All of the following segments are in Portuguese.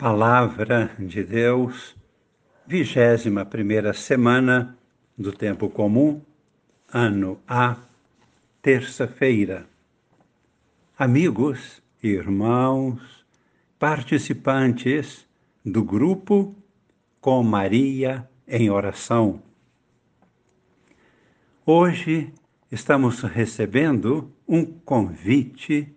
Palavra de Deus, vigésima primeira semana do tempo comum, ano A, terça-feira. Amigos, irmãos, participantes do grupo Com Maria em Oração. Hoje estamos recebendo um convite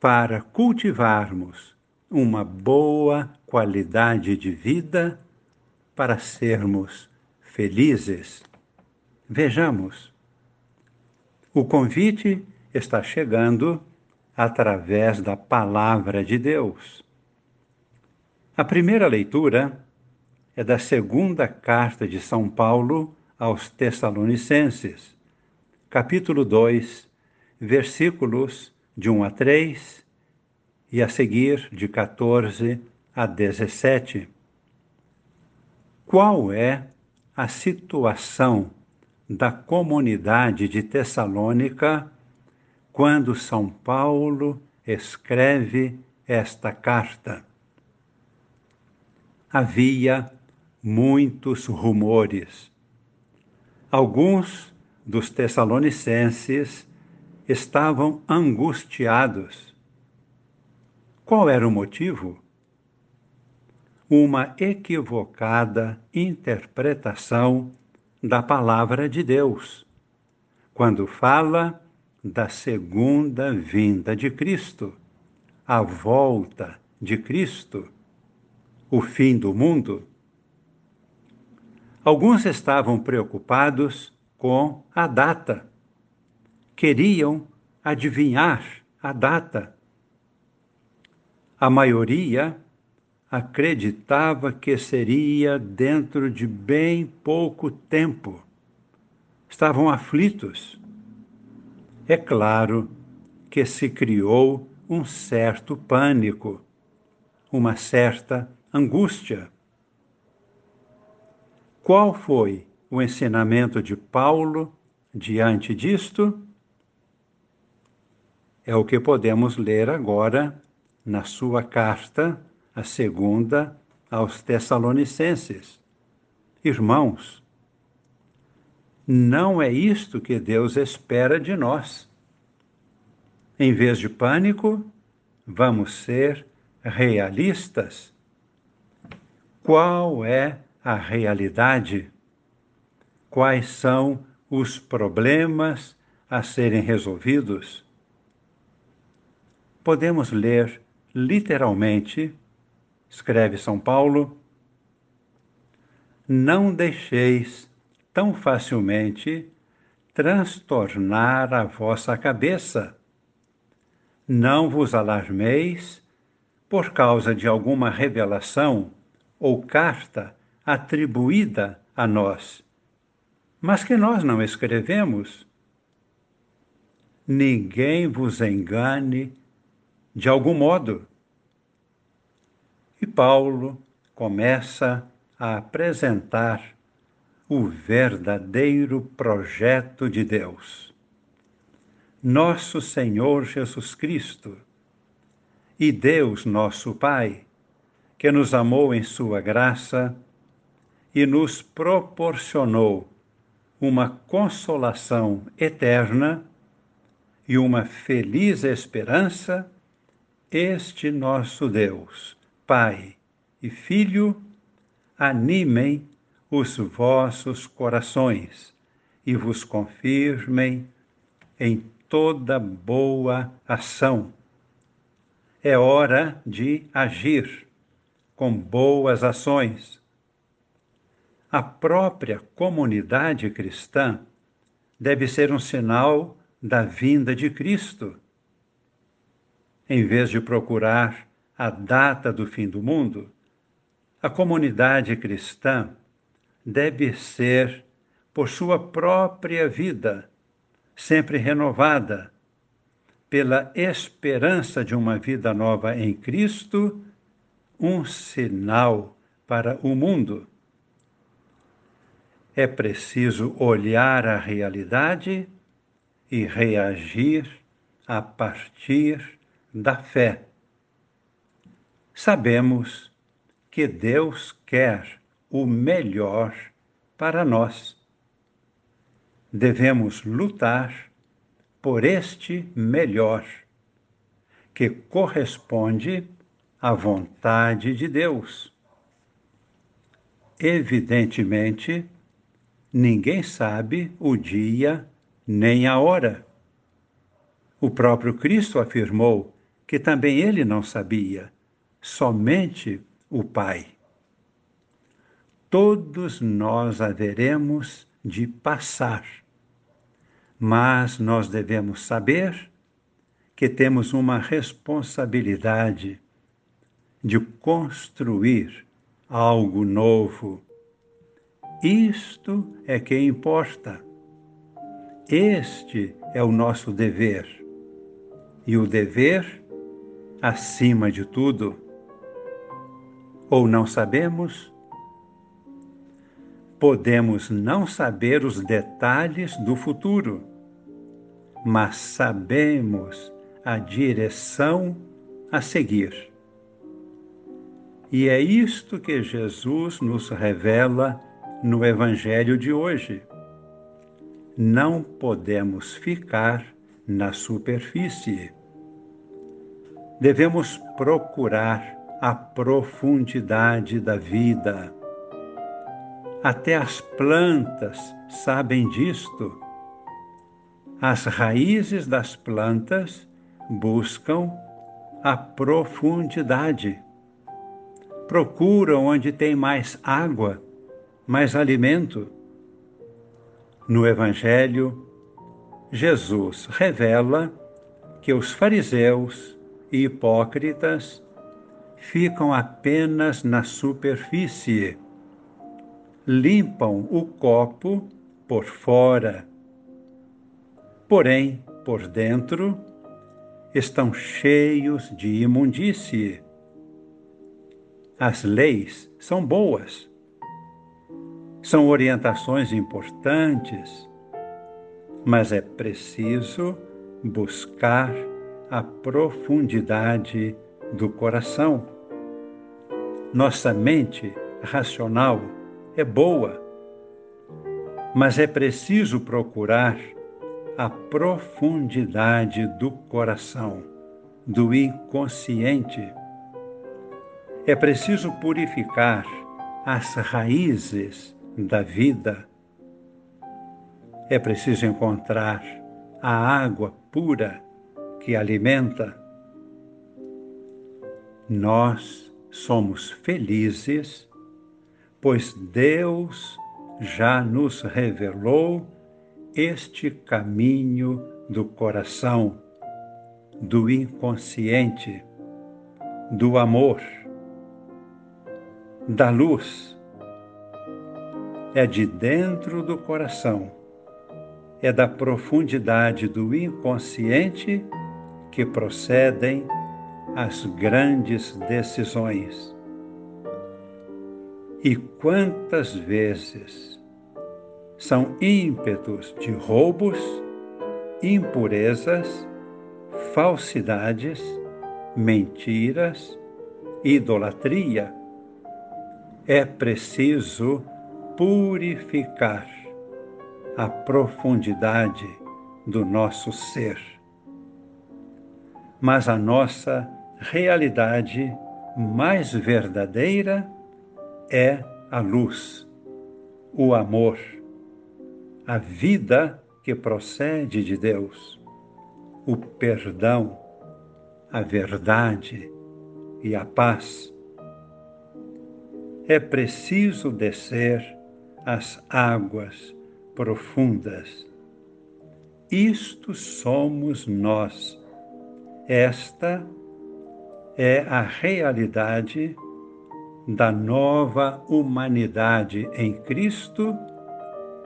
para cultivarmos uma boa qualidade de vida para sermos felizes. Vejamos. O convite está chegando através da palavra de Deus. A primeira leitura é da segunda carta de São Paulo aos Tessalonicenses, capítulo 2, versículos de 1 a 3 e a seguir de 14 a 17. Qual é a situação da comunidade de Tessalônica quando São Paulo escreve esta carta? Havia muitos rumores. Alguns dos tessalonicenses estavam angustiados qual era o motivo? Uma equivocada interpretação da palavra de Deus, quando fala da segunda vinda de Cristo, a volta de Cristo, o fim do mundo. Alguns estavam preocupados com a data, queriam adivinhar a data a maioria acreditava que seria dentro de bem pouco tempo. Estavam aflitos. É claro que se criou um certo pânico, uma certa angústia. Qual foi o ensinamento de Paulo diante disto? É o que podemos ler agora na sua carta, a segunda aos Tessalonicenses. Irmãos, não é isto que Deus espera de nós. Em vez de pânico, vamos ser realistas. Qual é a realidade? Quais são os problemas a serem resolvidos? Podemos ler literalmente, escreve São Paulo, não deixeis tão facilmente transtornar a vossa cabeça. Não vos alarmeis por causa de alguma revelação ou carta atribuída a nós, mas que nós não escrevemos. Ninguém vos engane de algum modo. E Paulo começa a apresentar o verdadeiro projeto de Deus. Nosso Senhor Jesus Cristo e Deus nosso Pai, que nos amou em Sua graça e nos proporcionou uma consolação eterna e uma feliz esperança este nosso Deus, Pai e Filho, animem os vossos corações e vos confirmem em toda boa ação. É hora de agir com boas ações. A própria comunidade cristã deve ser um sinal da vinda de Cristo em vez de procurar a data do fim do mundo, a comunidade cristã deve ser, por sua própria vida, sempre renovada, pela esperança de uma vida nova em Cristo, um sinal para o mundo. É preciso olhar a realidade e reagir a partir da fé. sabemos que Deus quer o melhor para nós. Devemos lutar por este melhor, que corresponde à vontade de Deus. Evidentemente, ninguém sabe o dia nem a hora. O próprio Cristo afirmou que também ele não sabia, somente o Pai. Todos nós haveremos de passar, mas nós devemos saber que temos uma responsabilidade de construir algo novo. Isto é que importa. Este é o nosso dever. E o dever, acima de tudo, ou não sabemos, podemos não saber os detalhes do futuro, mas sabemos a direção a seguir. E é isto que Jesus nos revela no Evangelho de hoje. Não podemos ficar na superfície. Devemos procurar a profundidade da vida. Até as plantas sabem disto. As raízes das plantas buscam a profundidade. Procuram onde tem mais água, mais alimento. No Evangelho, Jesus revela que os fariseus hipócritas ficam apenas na superfície, limpam o copo por fora. Porém, por dentro, estão cheios de imundície. As leis são boas, são orientações importantes, mas é preciso buscar a profundidade do coração. Nossa mente racional é boa, mas é preciso procurar a profundidade do coração, do inconsciente. É preciso purificar as raízes da vida. É preciso encontrar a água pura que alimenta. Nós somos felizes, pois Deus já nos revelou este caminho do coração, do inconsciente, do amor, da luz. É de dentro do coração, é da profundidade do inconsciente que procedem as grandes decisões. E quantas vezes são ímpetos de roubos, impurezas, falsidades, mentiras, idolatria. É preciso purificar a profundidade do nosso ser. Mas a nossa realidade mais verdadeira é a luz, o amor, a vida que procede de Deus, o perdão, a verdade e a paz. É preciso descer as águas profundas. Isto somos nós. Esta é a realidade da nova humanidade em Cristo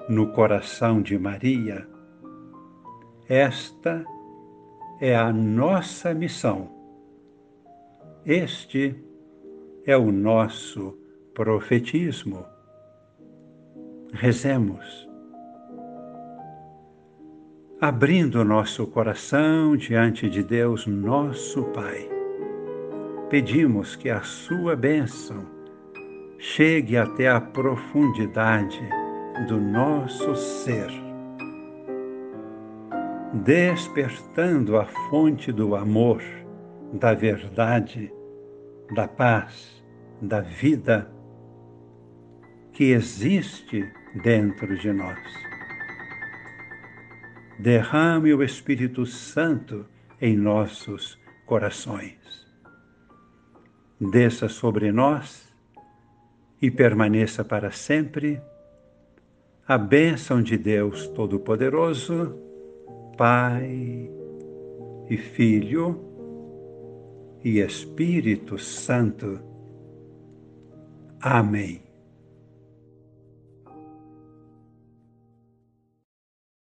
no coração de Maria. Esta é a nossa missão. Este é o nosso profetismo. Rezemos. Abrindo nosso coração diante de Deus, nosso Pai pedimos que a sua bênção chegue até a profundidade do nosso ser, despertando a fonte do amor, da verdade, da paz, da vida que existe dentro de nós. Derrame o Espírito Santo em nossos corações. Desça sobre nós e permaneça para sempre a bênção de Deus Todo-Poderoso, Pai e Filho e Espírito Santo. Amém.